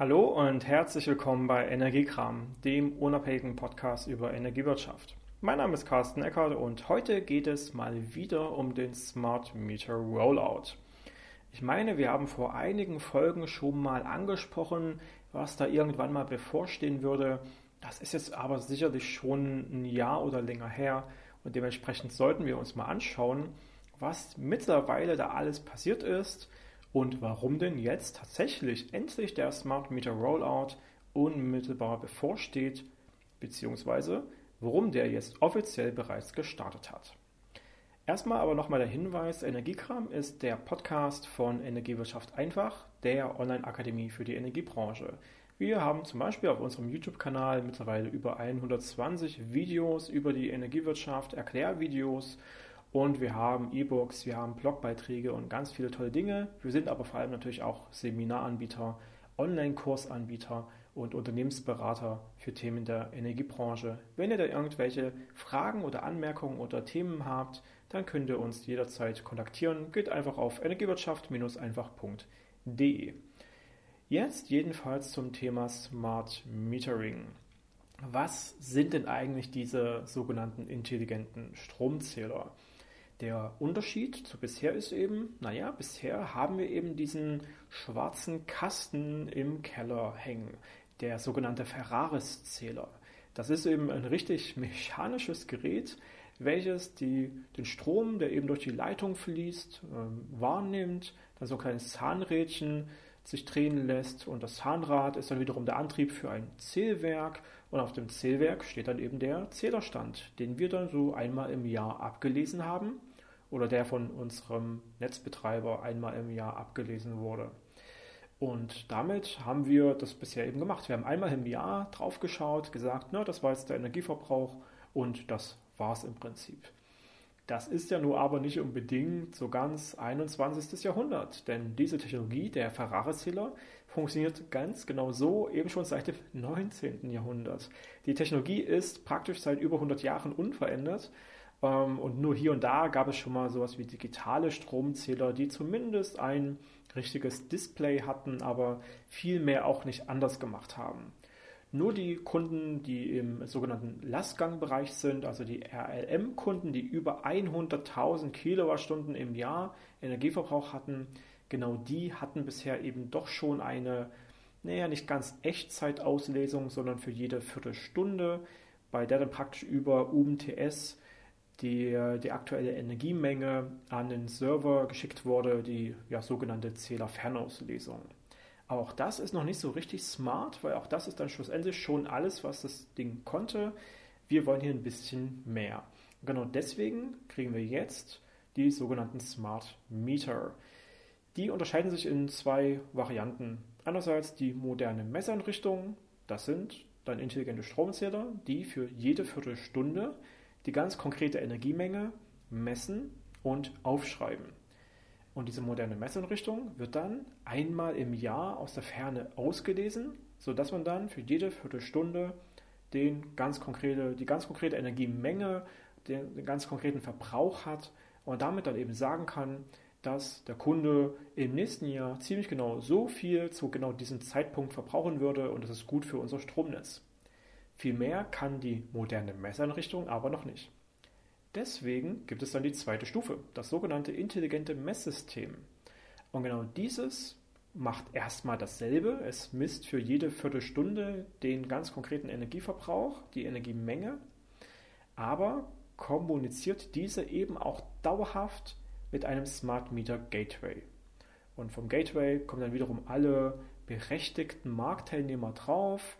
Hallo und herzlich willkommen bei Energiekram, dem unabhängigen Podcast über Energiewirtschaft. Mein Name ist Carsten Eckert und heute geht es mal wieder um den Smart Meter Rollout. Ich meine, wir haben vor einigen Folgen schon mal angesprochen, was da irgendwann mal bevorstehen würde. Das ist jetzt aber sicherlich schon ein Jahr oder länger her und dementsprechend sollten wir uns mal anschauen, was mittlerweile da alles passiert ist und warum denn jetzt tatsächlich endlich der Smart Meter Rollout unmittelbar bevorsteht, beziehungsweise warum der jetzt offiziell bereits gestartet hat. Erstmal aber nochmal der Hinweis, Energiekram ist der Podcast von Energiewirtschaft einfach, der Online-Akademie für die Energiebranche. Wir haben zum Beispiel auf unserem YouTube-Kanal mittlerweile über 120 Videos über die Energiewirtschaft, Erklärvideos und wir haben E-Books, wir haben Blogbeiträge und ganz viele tolle Dinge. Wir sind aber vor allem natürlich auch Seminaranbieter, Online-Kursanbieter und Unternehmensberater für Themen der Energiebranche. Wenn ihr da irgendwelche Fragen oder Anmerkungen oder Themen habt, dann könnt ihr uns jederzeit kontaktieren. Geht einfach auf energiewirtschaft-einfach.de. Jetzt jedenfalls zum Thema Smart Metering. Was sind denn eigentlich diese sogenannten intelligenten Stromzähler? Der Unterschied zu bisher ist eben, naja, bisher haben wir eben diesen schwarzen Kasten im Keller hängen, der sogenannte Ferraris-Zähler. Das ist eben ein richtig mechanisches Gerät, welches die, den Strom, der eben durch die Leitung fließt, äh, wahrnimmt, dann so ein kleines Zahnrädchen sich drehen lässt und das Zahnrad ist dann wiederum der Antrieb für ein Zählwerk und auf dem Zählwerk steht dann eben der Zählerstand, den wir dann so einmal im Jahr abgelesen haben oder der von unserem Netzbetreiber einmal im Jahr abgelesen wurde. Und damit haben wir das bisher eben gemacht. Wir haben einmal im Jahr drauf geschaut, gesagt, na, das war jetzt der Energieverbrauch und das war es im Prinzip. Das ist ja nur aber nicht unbedingt so ganz 21. Jahrhundert, denn diese Technologie, der Ferrari-Zähler, funktioniert ganz genau so, eben schon seit dem 19. Jahrhundert. Die Technologie ist praktisch seit über 100 Jahren unverändert und nur hier und da gab es schon mal sowas wie digitale Stromzähler, die zumindest ein richtiges Display hatten, aber viel mehr auch nicht anders gemacht haben. Nur die Kunden, die im sogenannten Lastgangbereich sind, also die RLM-Kunden, die über 100.000 Kilowattstunden im Jahr Energieverbrauch hatten, genau die hatten bisher eben doch schon eine, naja, nicht ganz Echtzeitauslesung, sondern für jede Viertelstunde, bei der dann praktisch über UMTS die, die aktuelle Energiemenge an den Server geschickt wurde, die ja, sogenannte Zählerfernauslesung. Auch das ist noch nicht so richtig smart, weil auch das ist dann schlussendlich schon alles, was das Ding konnte. Wir wollen hier ein bisschen mehr. Genau deswegen kriegen wir jetzt die sogenannten Smart Meter. Die unterscheiden sich in zwei Varianten. Einerseits die moderne Messeinrichtung, das sind dann intelligente Stromzähler, die für jede Viertelstunde die ganz konkrete Energiemenge messen und aufschreiben. Und diese moderne Messeinrichtung wird dann einmal im Jahr aus der Ferne ausgelesen, sodass man dann für jede Viertelstunde den ganz konkrete, die ganz konkrete Energiemenge, den, den ganz konkreten Verbrauch hat und damit dann eben sagen kann, dass der Kunde im nächsten Jahr ziemlich genau so viel zu genau diesem Zeitpunkt verbrauchen würde und das ist gut für unser Stromnetz. Viel mehr kann die moderne Messeinrichtung aber noch nicht. Deswegen gibt es dann die zweite Stufe, das sogenannte intelligente Messsystem. Und genau dieses macht erstmal dasselbe. Es misst für jede Viertelstunde den ganz konkreten Energieverbrauch, die Energiemenge, aber kommuniziert diese eben auch dauerhaft mit einem Smart Meter Gateway. Und vom Gateway kommen dann wiederum alle berechtigten Marktteilnehmer drauf,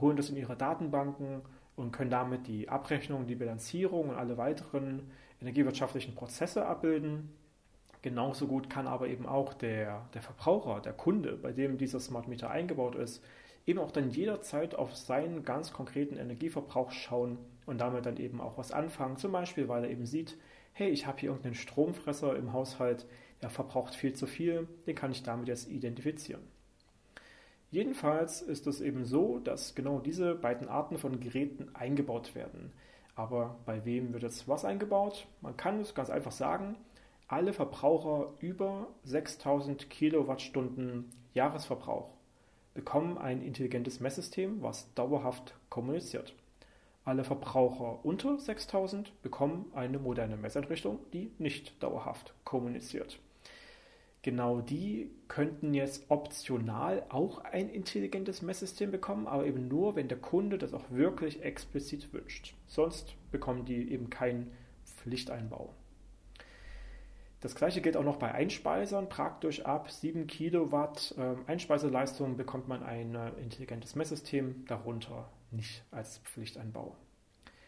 holen das in ihre Datenbanken und können damit die Abrechnung, die Bilanzierung und alle weiteren energiewirtschaftlichen Prozesse abbilden. Genauso gut kann aber eben auch der, der Verbraucher, der Kunde, bei dem dieser Smart Meter eingebaut ist, eben auch dann jederzeit auf seinen ganz konkreten Energieverbrauch schauen und damit dann eben auch was anfangen. Zum Beispiel, weil er eben sieht, hey, ich habe hier irgendeinen Stromfresser im Haushalt, der verbraucht viel zu viel, den kann ich damit jetzt identifizieren. Jedenfalls ist es eben so, dass genau diese beiden Arten von Geräten eingebaut werden. Aber bei wem wird jetzt was eingebaut? Man kann es ganz einfach sagen, alle Verbraucher über 6000 Kilowattstunden Jahresverbrauch bekommen ein intelligentes Messsystem, was dauerhaft kommuniziert. Alle Verbraucher unter 6000 bekommen eine moderne Messeinrichtung, die nicht dauerhaft kommuniziert. Genau die könnten jetzt optional auch ein intelligentes Messsystem bekommen, aber eben nur, wenn der Kunde das auch wirklich explizit wünscht. Sonst bekommen die eben keinen Pflichteinbau. Das gleiche gilt auch noch bei Einspeisern. Praktisch ab 7 Kilowatt ähm, Einspeiseleistung bekommt man ein äh, intelligentes Messsystem, darunter nicht als Pflichteinbau.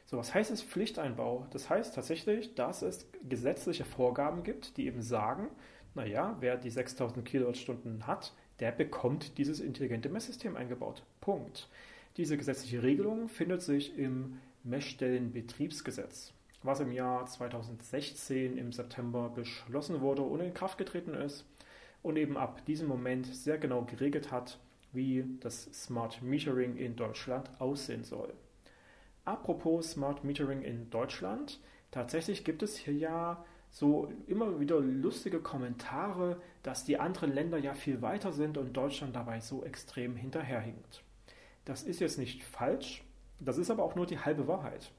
So, was heißt es Pflichteinbau? Das heißt tatsächlich, dass es gesetzliche Vorgaben gibt, die eben sagen, naja, wer die 6000 Kilowattstunden hat, der bekommt dieses intelligente Messsystem eingebaut. Punkt. Diese gesetzliche Regelung findet sich im Messstellenbetriebsgesetz was im Jahr 2016 im September beschlossen wurde und in Kraft getreten ist und eben ab diesem Moment sehr genau geregelt hat, wie das Smart Metering in Deutschland aussehen soll. Apropos Smart Metering in Deutschland, tatsächlich gibt es hier ja so immer wieder lustige Kommentare, dass die anderen Länder ja viel weiter sind und Deutschland dabei so extrem hinterherhinkt. Das ist jetzt nicht falsch, das ist aber auch nur die halbe Wahrheit.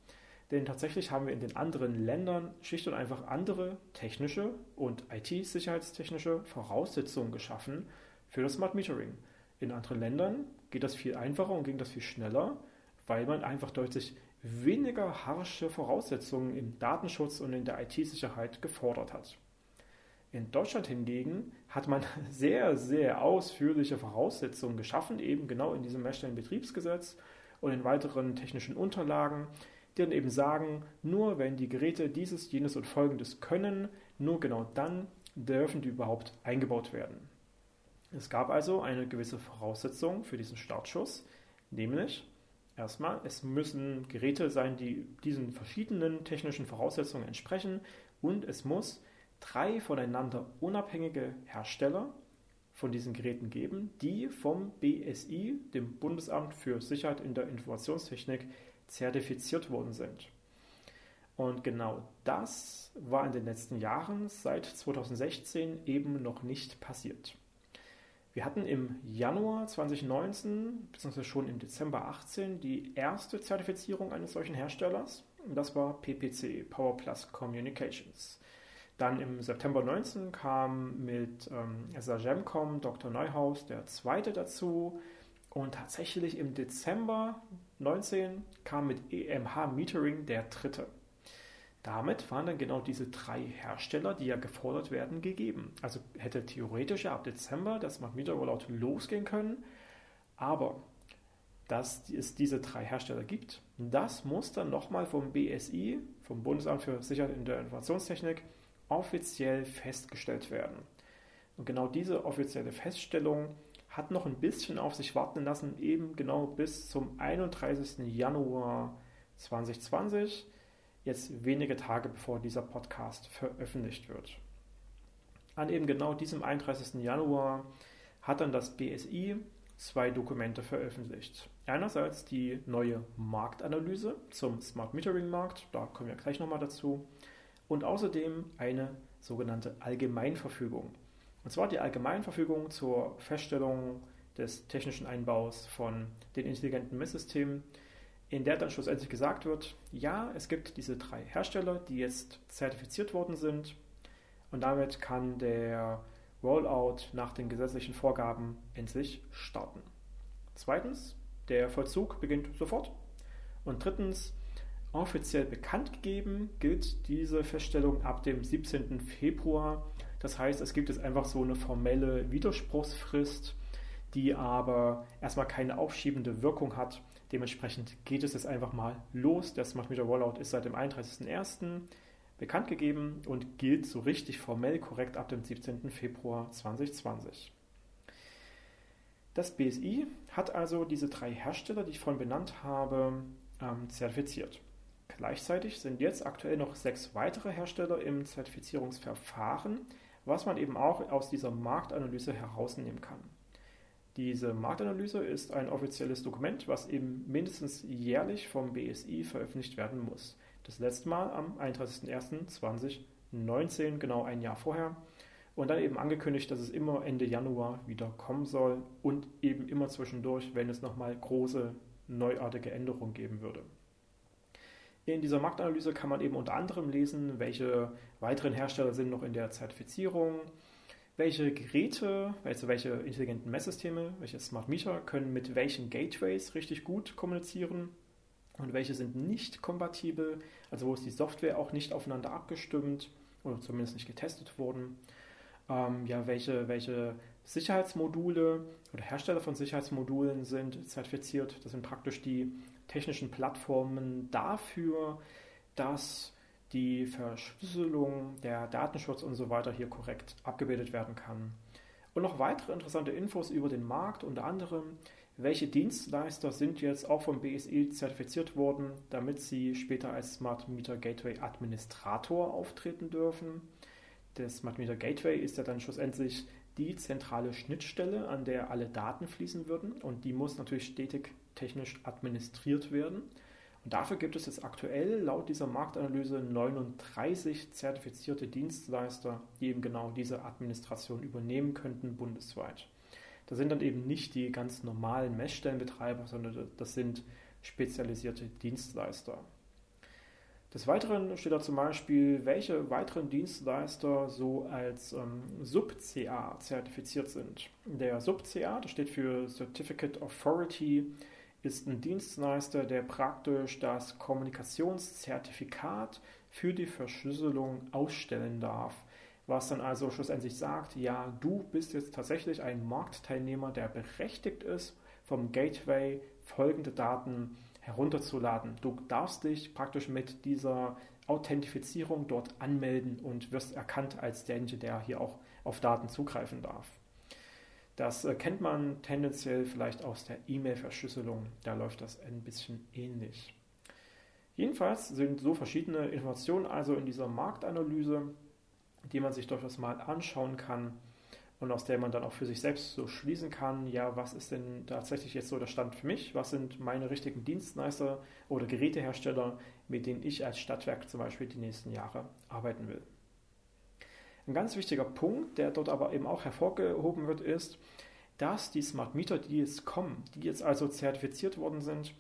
Denn tatsächlich haben wir in den anderen Ländern schlicht und einfach andere technische und IT-sicherheitstechnische Voraussetzungen geschaffen für das Smart Metering. In anderen Ländern geht das viel einfacher und ging das viel schneller, weil man einfach deutlich weniger harsche Voraussetzungen im Datenschutz und in der IT-Sicherheit gefordert hat. In Deutschland hingegen hat man sehr, sehr ausführliche Voraussetzungen geschaffen, eben genau in diesem Messstellenbetriebsgesetz und in weiteren technischen Unterlagen, die dann eben sagen, nur wenn die Geräte dieses, jenes und folgendes können, nur genau dann dürfen die überhaupt eingebaut werden. Es gab also eine gewisse Voraussetzung für diesen Startschuss, nämlich erstmal, es müssen Geräte sein, die diesen verschiedenen technischen Voraussetzungen entsprechen und es muss drei voneinander unabhängige Hersteller von diesen Geräten geben, die vom BSI, dem Bundesamt für Sicherheit in der Informationstechnik, zertifiziert worden sind. Und genau das war in den letzten Jahren seit 2016 eben noch nicht passiert. Wir hatten im Januar 2019 bzw. schon im Dezember 2018 die erste Zertifizierung eines solchen Herstellers. Das war PPC, Power Plus Communications. Dann im September 19 kam mit ähm, Sagemcom Dr. Neuhaus der zweite dazu. Und tatsächlich im Dezember 19 kam mit EMH Metering der dritte. Damit waren dann genau diese drei Hersteller, die ja gefordert werden, gegeben. Also hätte theoretisch ja ab Dezember das Meter Rollout losgehen können, aber dass es diese drei Hersteller gibt, das muss dann nochmal vom BSI, vom Bundesamt für Sicherheit in der Informationstechnik, offiziell festgestellt werden. Und genau diese offizielle Feststellung hat noch ein bisschen auf sich warten lassen, eben genau bis zum 31. Januar 2020, jetzt wenige Tage bevor dieser Podcast veröffentlicht wird. An eben genau diesem 31. Januar hat dann das BSI zwei Dokumente veröffentlicht. Einerseits die neue Marktanalyse zum Smart Metering Markt, da kommen wir gleich nochmal dazu, und außerdem eine sogenannte Allgemeinverfügung. Und zwar die Allgemeinverfügung zur Feststellung des technischen Einbaus von den intelligenten Messsystemen, in der dann schlussendlich gesagt wird, ja, es gibt diese drei Hersteller, die jetzt zertifiziert worden sind und damit kann der Rollout nach den gesetzlichen Vorgaben endlich starten. Zweitens, der Vollzug beginnt sofort. Und drittens, offiziell bekannt gegeben gilt diese Feststellung ab dem 17. Februar das heißt, es gibt jetzt einfach so eine formelle Widerspruchsfrist, die aber erstmal keine aufschiebende Wirkung hat. Dementsprechend geht es jetzt einfach mal los. Der Smart Meter Rollout ist seit dem 31.01. bekannt gegeben und gilt so richtig formell korrekt ab dem 17. Februar 2020. Das BSI hat also diese drei Hersteller, die ich vorhin benannt habe, ähm, zertifiziert. Gleichzeitig sind jetzt aktuell noch sechs weitere Hersteller im Zertifizierungsverfahren, was man eben auch aus dieser Marktanalyse herausnehmen kann. Diese Marktanalyse ist ein offizielles Dokument, was eben mindestens jährlich vom BSI veröffentlicht werden muss. Das letzte Mal am 31.01.2019, genau ein Jahr vorher. und dann eben angekündigt, dass es immer Ende Januar wieder kommen soll und eben immer zwischendurch, wenn es nochmal große neuartige Änderungen geben würde. In dieser Marktanalyse kann man eben unter anderem lesen, welche weiteren Hersteller sind noch in der Zertifizierung, welche Geräte, also welche intelligenten Messsysteme, welche Smart Meter können mit welchen Gateways richtig gut kommunizieren und welche sind nicht kompatibel, also wo ist die Software auch nicht aufeinander abgestimmt oder zumindest nicht getestet worden. Ähm, ja, welche, welche Sicherheitsmodule oder Hersteller von Sicherheitsmodulen sind zertifiziert. Das sind praktisch die technischen Plattformen dafür, dass die Verschlüsselung, der Datenschutz und so weiter hier korrekt abgebildet werden kann. Und noch weitere interessante Infos über den Markt, unter anderem, welche Dienstleister sind jetzt auch vom BSI zertifiziert worden, damit sie später als Smart Meter Gateway Administrator auftreten dürfen. Der Smart Meter Gateway ist ja dann schlussendlich die zentrale Schnittstelle, an der alle Daten fließen würden und die muss natürlich stetig technisch administriert werden. Und dafür gibt es jetzt aktuell laut dieser Marktanalyse 39 zertifizierte Dienstleister, die eben genau diese Administration übernehmen könnten bundesweit. Das sind dann eben nicht die ganz normalen Messstellenbetreiber, sondern das sind spezialisierte Dienstleister. Des Weiteren steht da zum Beispiel, welche weiteren Dienstleister so als ähm, Sub-CA zertifiziert sind. Der Sub-CA, das steht für Certificate Authority, ist ein Dienstleister, der praktisch das Kommunikationszertifikat für die Verschlüsselung ausstellen darf. Was dann also schlussendlich sagt, ja, du bist jetzt tatsächlich ein Marktteilnehmer, der berechtigt ist, vom Gateway folgende Daten zu herunterzuladen. Du darfst dich praktisch mit dieser Authentifizierung dort anmelden und wirst erkannt als derjenige, der hier auch auf Daten zugreifen darf. Das äh, kennt man tendenziell vielleicht aus der E-Mail-Verschlüsselung. Da läuft das ein bisschen ähnlich. Jedenfalls sind so verschiedene Informationen also in dieser Marktanalyse, die man sich durchaus mal anschauen kann und aus der man dann auch für sich selbst so schließen kann, ja, was ist denn tatsächlich jetzt so der Stand für mich? Was sind meine richtigen Dienstleister oder Gerätehersteller, mit denen ich als Stadtwerk zum Beispiel die nächsten Jahre arbeiten will? Ein ganz wichtiger Punkt, der dort aber eben auch hervorgehoben wird, ist, dass die Smart Meter, die jetzt kommen, die jetzt also zertifiziert worden sind,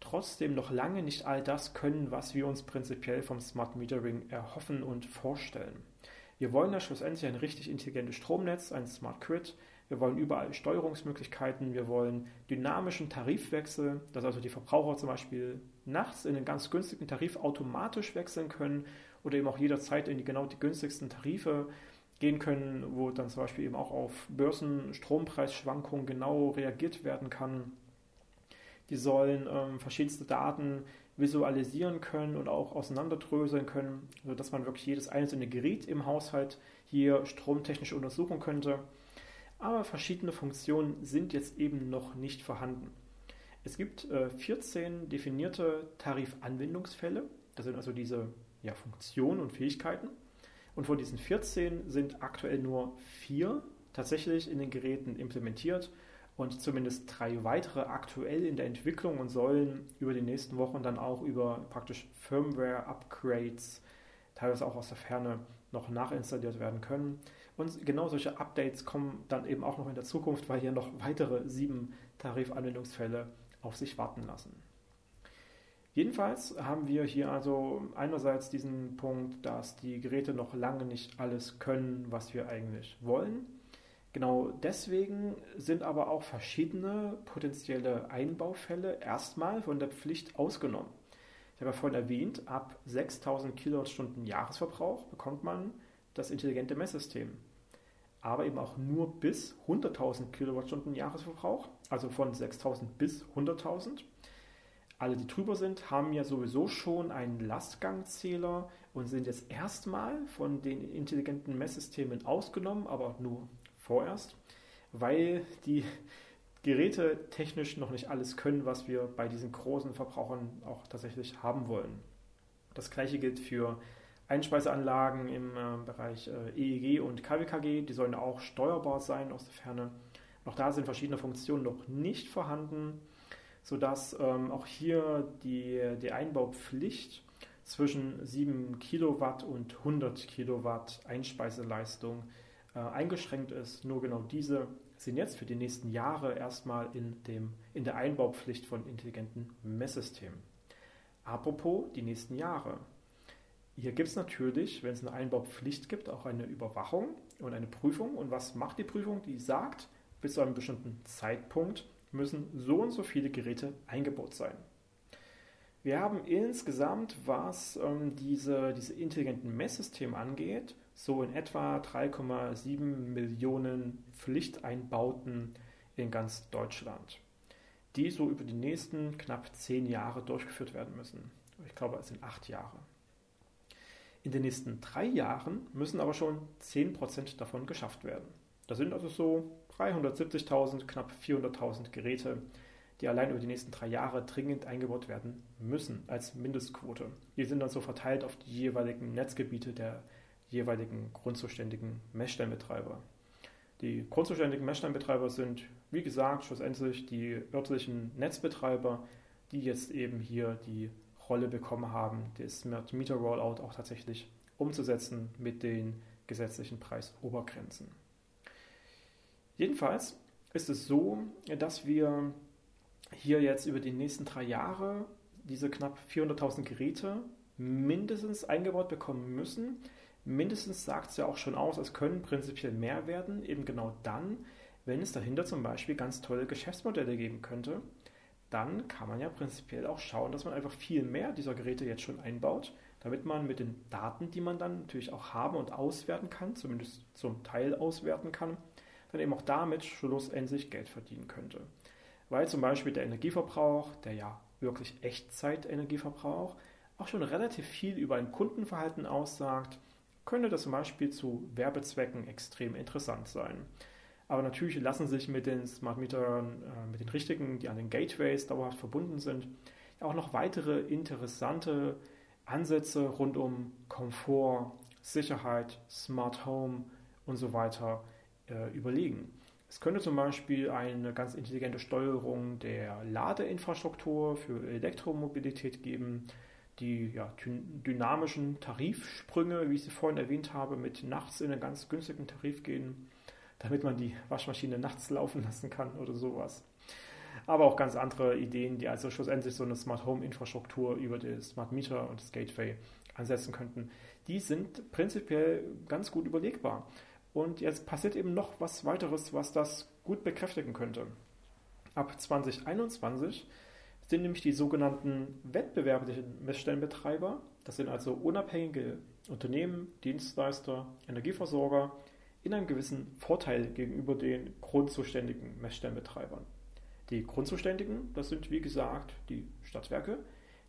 trotzdem noch lange nicht all das können, was wir uns prinzipiell vom Smart Metering erhoffen und vorstellen. Wir wollen ja schlussendlich ein richtig intelligentes Stromnetz, ein Smart Grid. Wir wollen überall Steuerungsmöglichkeiten. Wir wollen dynamischen Tarifwechsel, dass also die Verbraucher zum Beispiel nachts in einen ganz günstigen Tarif automatisch wechseln können oder eben auch jederzeit in die genau die günstigsten Tarife gehen können, wo dann zum Beispiel eben auch auf Börsenstrompreisschwankungen genau reagiert werden kann. Die sollen ähm, verschiedenste Daten visualisieren können und auch auseinanderdröseln können, sodass man wirklich jedes einzelne Gerät im Haushalt hier stromtechnisch untersuchen könnte. Aber verschiedene Funktionen sind jetzt eben noch nicht vorhanden. Es gibt äh, 14 definierte Tarifanwendungsfälle, das sind also diese ja, Funktionen und Fähigkeiten. Und von diesen 14 sind aktuell nur vier tatsächlich in den Geräten implementiert und zumindest drei weitere aktuell in der Entwicklung und sollen über die nächsten Wochen dann auch über praktisch Firmware-Upgrades, teilweise auch aus der Ferne, noch nachinstalliert werden können. Und genau solche Updates kommen dann eben auch noch in der Zukunft, weil hier noch weitere sieben Tarifanwendungsfälle auf sich warten lassen. Jedenfalls haben wir hier also einerseits diesen Punkt, dass die Geräte noch lange nicht alles können, was wir eigentlich wollen. Genau deswegen sind aber auch verschiedene potenzielle Einbaufälle erstmal von der Pflicht ausgenommen. Ich habe ja vorhin erwähnt, ab 6000 Kilowattstunden Jahresverbrauch bekommt man das intelligente Messsystem. Aber eben auch nur bis 100.000 Kilowattstunden Jahresverbrauch, also von 6000 bis 100.000. Alle, die drüber sind, haben ja sowieso schon einen Lastgangzähler und sind jetzt erstmal von den intelligenten Messsystemen ausgenommen, aber nur vorerst, weil die Geräte technisch noch nicht alles können, was wir bei diesen großen Verbrauchern auch tatsächlich haben wollen. Das gleiche gilt für Einspeiseanlagen im äh, Bereich äh, EEG und KWKG, die sollen auch steuerbar sein aus der Ferne. Auch da sind verschiedene Funktionen noch nicht vorhanden, sodass ähm, auch hier die, die Einbaupflicht zwischen 7 Kilowatt und 100 Kilowatt Einspeiseleistung äh, eingeschränkt ist. Nur genau diese sind jetzt für die nächsten Jahre erstmal in, dem, in der Einbaupflicht von intelligenten Messsystemen. Apropos die nächsten Jahre. Hier gibt es natürlich, wenn es eine Einbaupflicht gibt, auch eine Überwachung und eine Prüfung. Und was macht die Prüfung? Die sagt, bis zu einem bestimmten Zeitpunkt müssen so und so viele Geräte eingebaut sein. Wir haben insgesamt, was ähm, diese, diese intelligenten Messsysteme angeht, so in etwa 3,7 Millionen Pflichteinbauten in ganz Deutschland, die so über die nächsten knapp zehn Jahre durchgeführt werden müssen. Ich glaube, es sind acht Jahre. In den nächsten drei Jahren müssen aber schon 10% davon geschafft werden. Das sind also so 370.000, knapp 400.000 Geräte, die allein über die nächsten drei Jahre dringend eingebaut werden müssen als Mindestquote. Die sind dann so verteilt auf die jeweiligen Netzgebiete der jeweiligen grundzuständigen Messstellenbetreiber. Die grundzuständigen Messstellenbetreiber sind, wie gesagt, schlussendlich die örtlichen Netzbetreiber, die jetzt eben hier die Rolle bekommen haben, das Meter Rollout auch tatsächlich umzusetzen mit den gesetzlichen Preisobergrenzen. Jedenfalls ist es so, dass wir hier jetzt über die nächsten drei Jahre diese knapp 400.000 Geräte mindestens eingebaut bekommen müssen. Mindestens sagt es ja auch schon aus, es können prinzipiell mehr werden, eben genau dann, wenn es dahinter zum Beispiel ganz tolle Geschäftsmodelle geben könnte, dann kann man ja prinzipiell auch schauen, dass man einfach viel mehr dieser Geräte jetzt schon einbaut, damit man mit den Daten, die man dann natürlich auch haben und auswerten kann, zumindest zum Teil auswerten kann, dann eben auch damit schlussendlich Geld verdienen könnte. Weil zum Beispiel der Energieverbrauch, der ja wirklich Echtzeit-Energieverbrauch, auch schon relativ viel über ein Kundenverhalten aussagt, könnte das zum Beispiel zu Werbezwecken extrem interessant sein. Aber natürlich lassen sich mit den Smart Metern, äh, mit den richtigen, die an den Gateways dauerhaft verbunden sind, auch noch weitere interessante Ansätze rund um Komfort, Sicherheit, Smart Home und so weiter äh, überlegen. Es könnte zum Beispiel eine ganz intelligente Steuerung der Ladeinfrastruktur für Elektromobilität geben, die ja, dynamischen Tarifsprünge, wie ich sie vorhin erwähnt habe, mit nachts in einen ganz günstigen Tarif gehen damit man die Waschmaschine nachts laufen lassen kann oder sowas. Aber auch ganz andere Ideen, die also schlussendlich so eine Smart Home Infrastruktur über das Smart Meter und das Gateway ansetzen könnten. Die sind prinzipiell ganz gut überlegbar. Und jetzt passiert eben noch was weiteres, was das gut bekräftigen könnte. Ab 2021 sind nämlich die sogenannten wettbewerblichen Messstellenbetreiber, das sind also unabhängige Unternehmen, Dienstleister, Energieversorger, in einem gewissen Vorteil gegenüber den grundzuständigen Messstellenbetreibern. Die Grundzuständigen, das sind wie gesagt die Stadtwerke.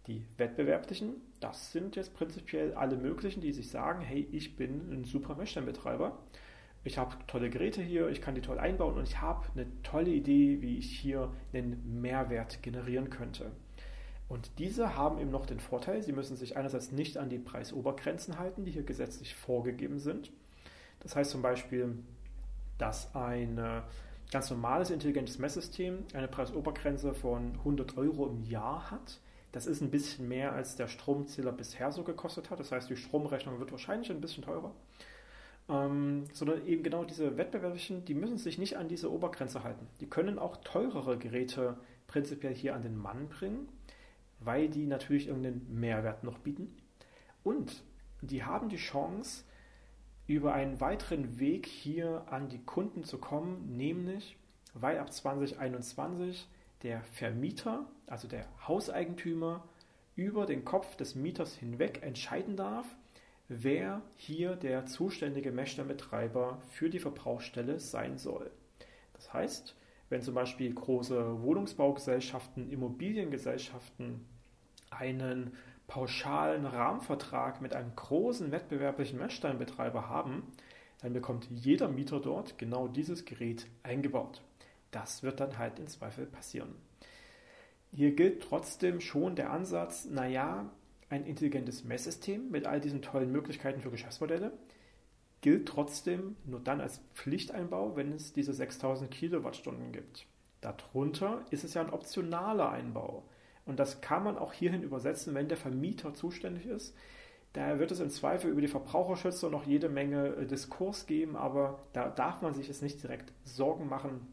Die wettbewerblichen, das sind jetzt prinzipiell alle möglichen, die sich sagen, hey, ich bin ein super Messstellenbetreiber. Ich habe tolle Geräte hier, ich kann die toll einbauen und ich habe eine tolle Idee, wie ich hier einen Mehrwert generieren könnte. Und diese haben eben noch den Vorteil, sie müssen sich einerseits nicht an die Preisobergrenzen halten, die hier gesetzlich vorgegeben sind. Das heißt zum Beispiel, dass ein ganz normales intelligentes Messsystem eine Preisobergrenze von 100 Euro im Jahr hat. Das ist ein bisschen mehr, als der Stromzähler bisher so gekostet hat. Das heißt, die Stromrechnung wird wahrscheinlich ein bisschen teurer. Ähm, sondern eben genau diese Wettbewerblichen, die müssen sich nicht an diese Obergrenze halten. Die können auch teurere Geräte prinzipiell hier an den Mann bringen, weil die natürlich irgendeinen Mehrwert noch bieten. Und die haben die Chance, über einen weiteren Weg hier an die Kunden zu kommen, nämlich weil ab 2021 der Vermieter, also der Hauseigentümer, über den Kopf des Mieters hinweg entscheiden darf, wer hier der zuständige Messstellenbetreiber für die Verbrauchsstelle sein soll. Das heißt, wenn zum Beispiel große Wohnungsbaugesellschaften, Immobiliengesellschaften einen pauschalen Rahmenvertrag mit einem großen wettbewerblichen Messsteinbetreiber haben, dann bekommt jeder Mieter dort genau dieses Gerät eingebaut. Das wird dann halt im Zweifel passieren. Hier gilt trotzdem schon der Ansatz, naja, ein intelligentes Messsystem mit all diesen tollen Möglichkeiten für Geschäftsmodelle gilt trotzdem nur dann als Pflichteinbau, wenn es diese 6000 Kilowattstunden gibt. Darunter ist es ja ein optionaler Einbau. Und das kann man auch hierhin übersetzen, wenn der Vermieter zuständig ist. Da wird es im Zweifel über die Verbraucherschützer noch jede Menge äh, Diskurs geben, aber da darf man sich jetzt nicht direkt Sorgen machen.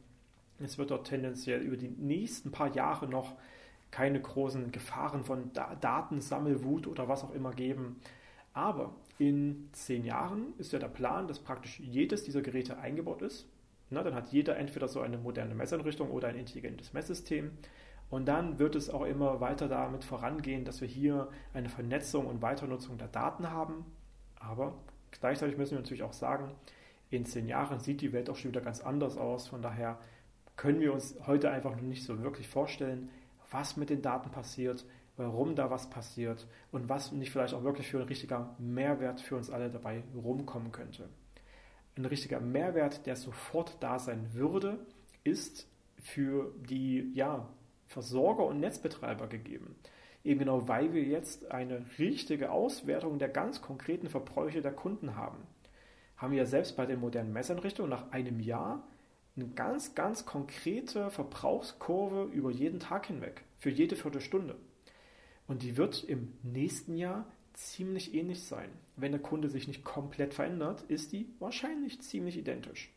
Es wird dort tendenziell über die nächsten paar Jahre noch keine großen Gefahren von Datensammelwut oder was auch immer geben. Aber in zehn Jahren ist ja der Plan, dass praktisch jedes dieser Geräte eingebaut ist. Na, dann hat jeder entweder so eine moderne Messeinrichtung oder ein intelligentes Messsystem. Und dann wird es auch immer weiter damit vorangehen, dass wir hier eine Vernetzung und Weiternutzung der Daten haben. Aber gleichzeitig müssen wir natürlich auch sagen, in zehn Jahren sieht die Welt auch schon wieder ganz anders aus. Von daher können wir uns heute einfach noch nicht so wirklich vorstellen, was mit den Daten passiert, warum da was passiert und was nicht vielleicht auch wirklich für ein richtiger Mehrwert für uns alle dabei rumkommen könnte. Ein richtiger Mehrwert, der sofort da sein würde, ist für die ja, Versorger und Netzbetreiber gegeben. Eben genau, weil wir jetzt eine richtige Auswertung der ganz konkreten Verbräuche der Kunden haben. Haben wir ja selbst bei den modernen Messeinrichtungen nach einem Jahr eine ganz, ganz konkrete Verbrauchskurve über jeden Tag hinweg, für jede Viertelstunde. Und die wird im nächsten Jahr ziemlich ähnlich sein. Wenn der Kunde sich nicht komplett verändert, ist die wahrscheinlich ziemlich identisch.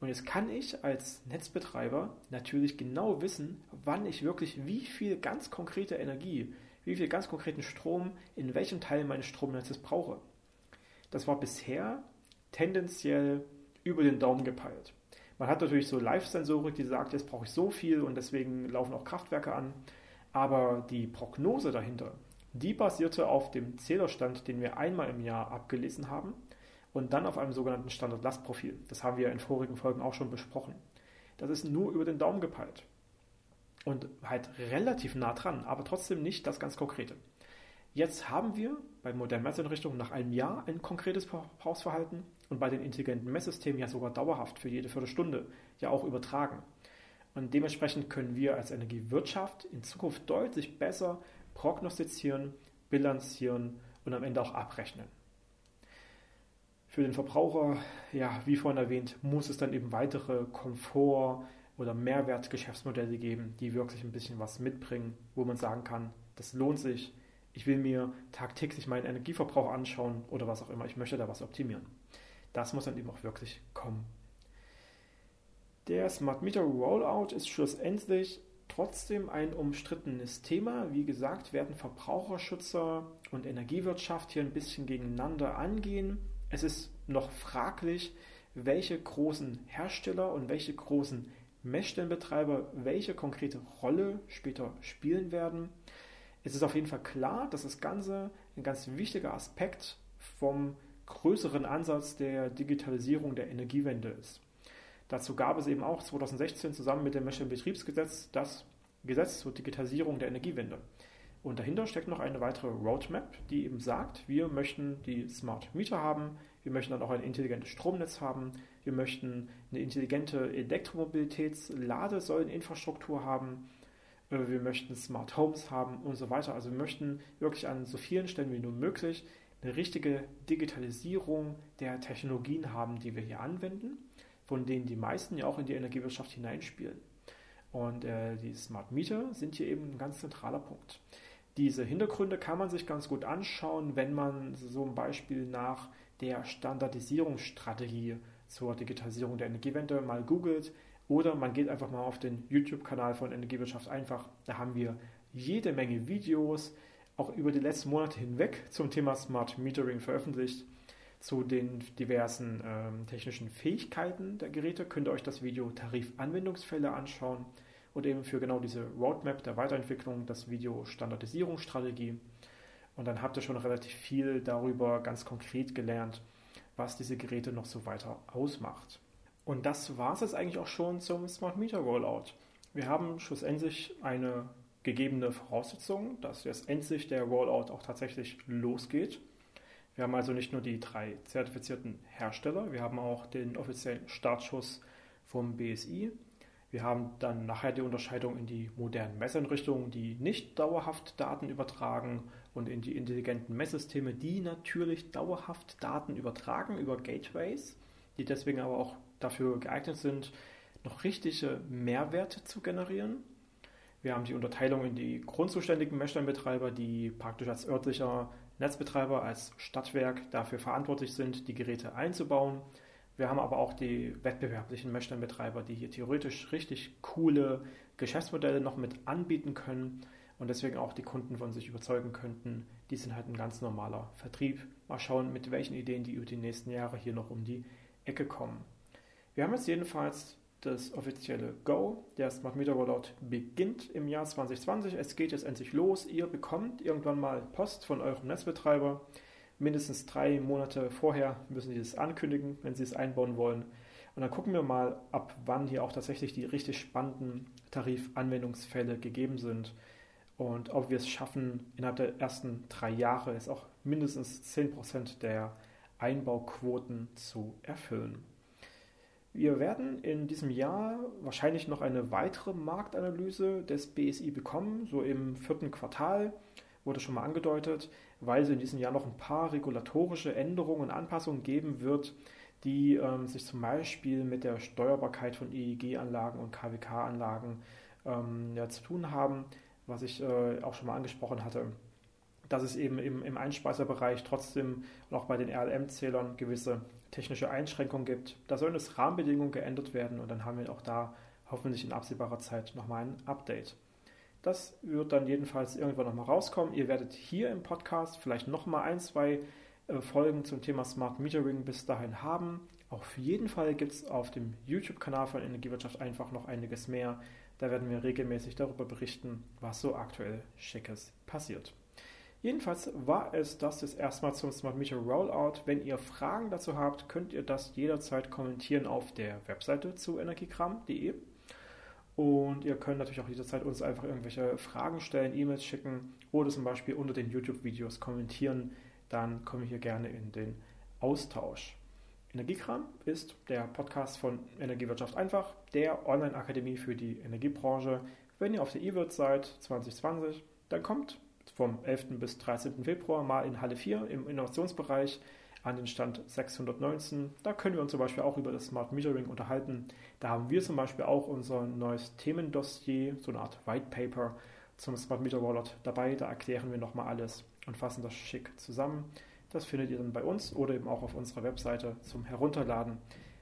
Und jetzt kann ich als Netzbetreiber natürlich genau wissen, wann ich wirklich wie viel ganz konkrete Energie, wie viel ganz konkreten Strom in welchem Teil meines Stromnetzes brauche. Das war bisher tendenziell über den Daumen gepeilt. Man hat natürlich so Live-Sensorik, die sagt, jetzt brauche ich so viel und deswegen laufen auch Kraftwerke an. Aber die Prognose dahinter, die basierte auf dem Zählerstand, den wir einmal im Jahr abgelesen haben und dann auf einem sogenannten Standard-Lastprofil. Das haben wir in vorigen Folgen auch schon besprochen. Das ist nur über den Daumen gepeilt. Und halt relativ nah dran, aber trotzdem nicht das ganz Konkrete. Jetzt haben wir bei modernen Messeinrichtungen nach einem Jahr ein konkretes Verbrauchsverhalten und bei den intelligenten Messsystemen ja sogar dauerhaft für jede Viertelstunde ja auch übertragen. Und dementsprechend können wir als Energiewirtschaft in Zukunft deutlich besser prognostizieren, bilanzieren und am Ende auch abrechnen. Für den Verbraucher, ja, wie vorhin erwähnt, muss es dann eben weitere Komfort- oder Mehrwertgeschäftsmodelle geben, die wirklich ein bisschen was mitbringen, wo man sagen kann, das lohnt sich. Ich will mir tagtäglich meinen Energieverbrauch anschauen oder was auch immer. Ich möchte da was optimieren. Das muss dann eben auch wirklich kommen. Der Smart Meter Rollout ist schlussendlich trotzdem ein umstrittenes Thema. Wie gesagt, werden Verbraucherschützer und Energiewirtschaft hier ein bisschen gegeneinander angehen. Es ist noch fraglich, welche großen Hersteller und welche großen Messstellenbetreiber welche konkrete Rolle später spielen werden. Es ist auf jeden Fall klar, dass das Ganze ein ganz wichtiger Aspekt vom größeren Ansatz der Digitalisierung der Energiewende ist. Dazu gab es eben auch 2016 zusammen mit dem Messstellenbetriebsgesetz das Gesetz zur Digitalisierung der Energiewende. Und dahinter steckt noch eine weitere Roadmap, die eben sagt, wir möchten die Smart Meter haben, wir möchten dann auch ein intelligentes Stromnetz haben, wir möchten eine intelligente Elektromobilitäts-Ladesäuleninfrastruktur haben, äh, wir möchten Smart Homes haben und so weiter. Also wir möchten wirklich an so vielen Stellen wie nur möglich eine richtige Digitalisierung der Technologien haben, die wir hier anwenden, von denen die meisten ja auch in die Energiewirtschaft hineinspielen. Und äh, die Smart Meter sind hier eben ein ganz zentraler Punkt. Diese Hintergründe kann man sich ganz gut anschauen, wenn man so ein Beispiel nach der Standardisierungsstrategie zur Digitalisierung der Energiewende mal googelt oder man geht einfach mal auf den YouTube-Kanal von Energiewirtschaft einfach. Da haben wir jede Menge Videos, auch über die letzten Monate hinweg zum Thema Smart Metering veröffentlicht. Zu den diversen ähm, technischen Fähigkeiten der Geräte könnt ihr euch das Video Tarifanwendungsfälle anschauen und eben für genau diese Roadmap der Weiterentwicklung das Video Standardisierungsstrategie. Und dann habt ihr schon relativ viel darüber ganz konkret gelernt, was diese Geräte noch so weiter ausmacht. Und das war es jetzt eigentlich auch schon zum Smart Meter Rollout. Wir haben schlussendlich eine gegebene Voraussetzung, dass jetzt endlich der Rollout auch tatsächlich losgeht. Wir haben also nicht nur die drei zertifizierten Hersteller, wir haben auch den offiziellen Startschuss vom BSI, wir haben dann nachher die Unterscheidung in die modernen Messeinrichtungen, die nicht dauerhaft Daten übertragen und in die intelligenten Messsysteme, die natürlich dauerhaft Daten übertragen über Gateways, die deswegen aber auch dafür geeignet sind, noch richtige Mehrwerte zu generieren. Wir haben die Unterteilung in die grundzuständigen Messsteinbetreiber, die praktisch als örtlicher Netzbetreiber als Stadtwerk dafür verantwortlich sind, die Geräte einzubauen. Wir haben aber auch die wettbewerblichen Messstellenbetreiber, die hier theoretisch richtig coole Geschäftsmodelle noch mit anbieten können und deswegen auch die Kunden von sich überzeugen könnten, die sind halt ein ganz normaler Vertrieb. Mal schauen, mit welchen Ideen die über die nächsten Jahre hier noch um die Ecke kommen. Wir haben jetzt jedenfalls das offizielle Go. Der Smart Meter Rollout beginnt im Jahr 2020. Es geht jetzt endlich los. Ihr bekommt irgendwann mal Post von eurem Netzbetreiber. Mindestens drei Monate vorher müssen Sie es ankündigen, wenn Sie es einbauen wollen. Und dann gucken wir mal, ab wann hier auch tatsächlich die richtig spannenden Tarifanwendungsfälle gegeben sind und ob wir es schaffen, innerhalb der ersten drei Jahre es auch mindestens 10% der Einbauquoten zu erfüllen. Wir werden in diesem Jahr wahrscheinlich noch eine weitere Marktanalyse des BSI bekommen, so im vierten Quartal, wurde schon mal angedeutet, weil es in diesem Jahr noch ein paar regulatorische Änderungen und Anpassungen geben wird, die ähm, sich zum Beispiel mit der Steuerbarkeit von EEG-Anlagen und KWK-Anlagen ähm, ja, zu tun haben, was ich äh, auch schon mal angesprochen hatte dass es eben im, im Einspeiserbereich trotzdem auch bei den RLM-Zählern gewisse technische Einschränkungen gibt. Da sollen es Rahmenbedingungen geändert werden und dann haben wir auch da hoffentlich in absehbarer Zeit nochmal ein Update. Das wird dann jedenfalls irgendwann nochmal rauskommen. Ihr werdet hier im Podcast vielleicht nochmal ein, zwei äh, Folgen zum Thema Smart Metering bis dahin haben. Auf jeden Fall gibt es auf dem YouTube-Kanal von Energiewirtschaft einfach noch einiges mehr. Da werden wir regelmäßig darüber berichten, was so aktuell Schickes passiert. Jedenfalls war es das jetzt erstmal zum Smart Meter Rollout. Wenn ihr Fragen dazu habt, könnt ihr das jederzeit kommentieren auf der Webseite zu energiekram.de. Und ihr könnt natürlich auch jederzeit uns einfach irgendwelche Fragen stellen, E-Mails schicken oder zum Beispiel unter den YouTube-Videos kommentieren. Dann kommen wir hier gerne in den Austausch. Energiekram ist der Podcast von Energiewirtschaft einfach, der Online-Akademie für die Energiebranche. Wenn ihr auf der E-Wirt seid 2020, dann kommt vom 11. bis 13. Februar mal in Halle 4 im Innovationsbereich an den Stand 619. Da können wir uns zum Beispiel auch über das Smart Metering unterhalten. Da haben wir zum Beispiel auch unser neues Themendossier, so eine Art White Paper zum Smart Meter Wallet dabei. Da erklären wir nochmal alles und fassen das schick zusammen. Das findet ihr dann bei uns oder eben auch auf unserer Webseite zum Herunterladen.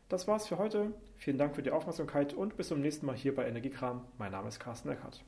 Das war's für heute. Vielen Dank für die Aufmerksamkeit und bis zum nächsten Mal hier bei Energiekram. Mein Name ist Carsten Eckert.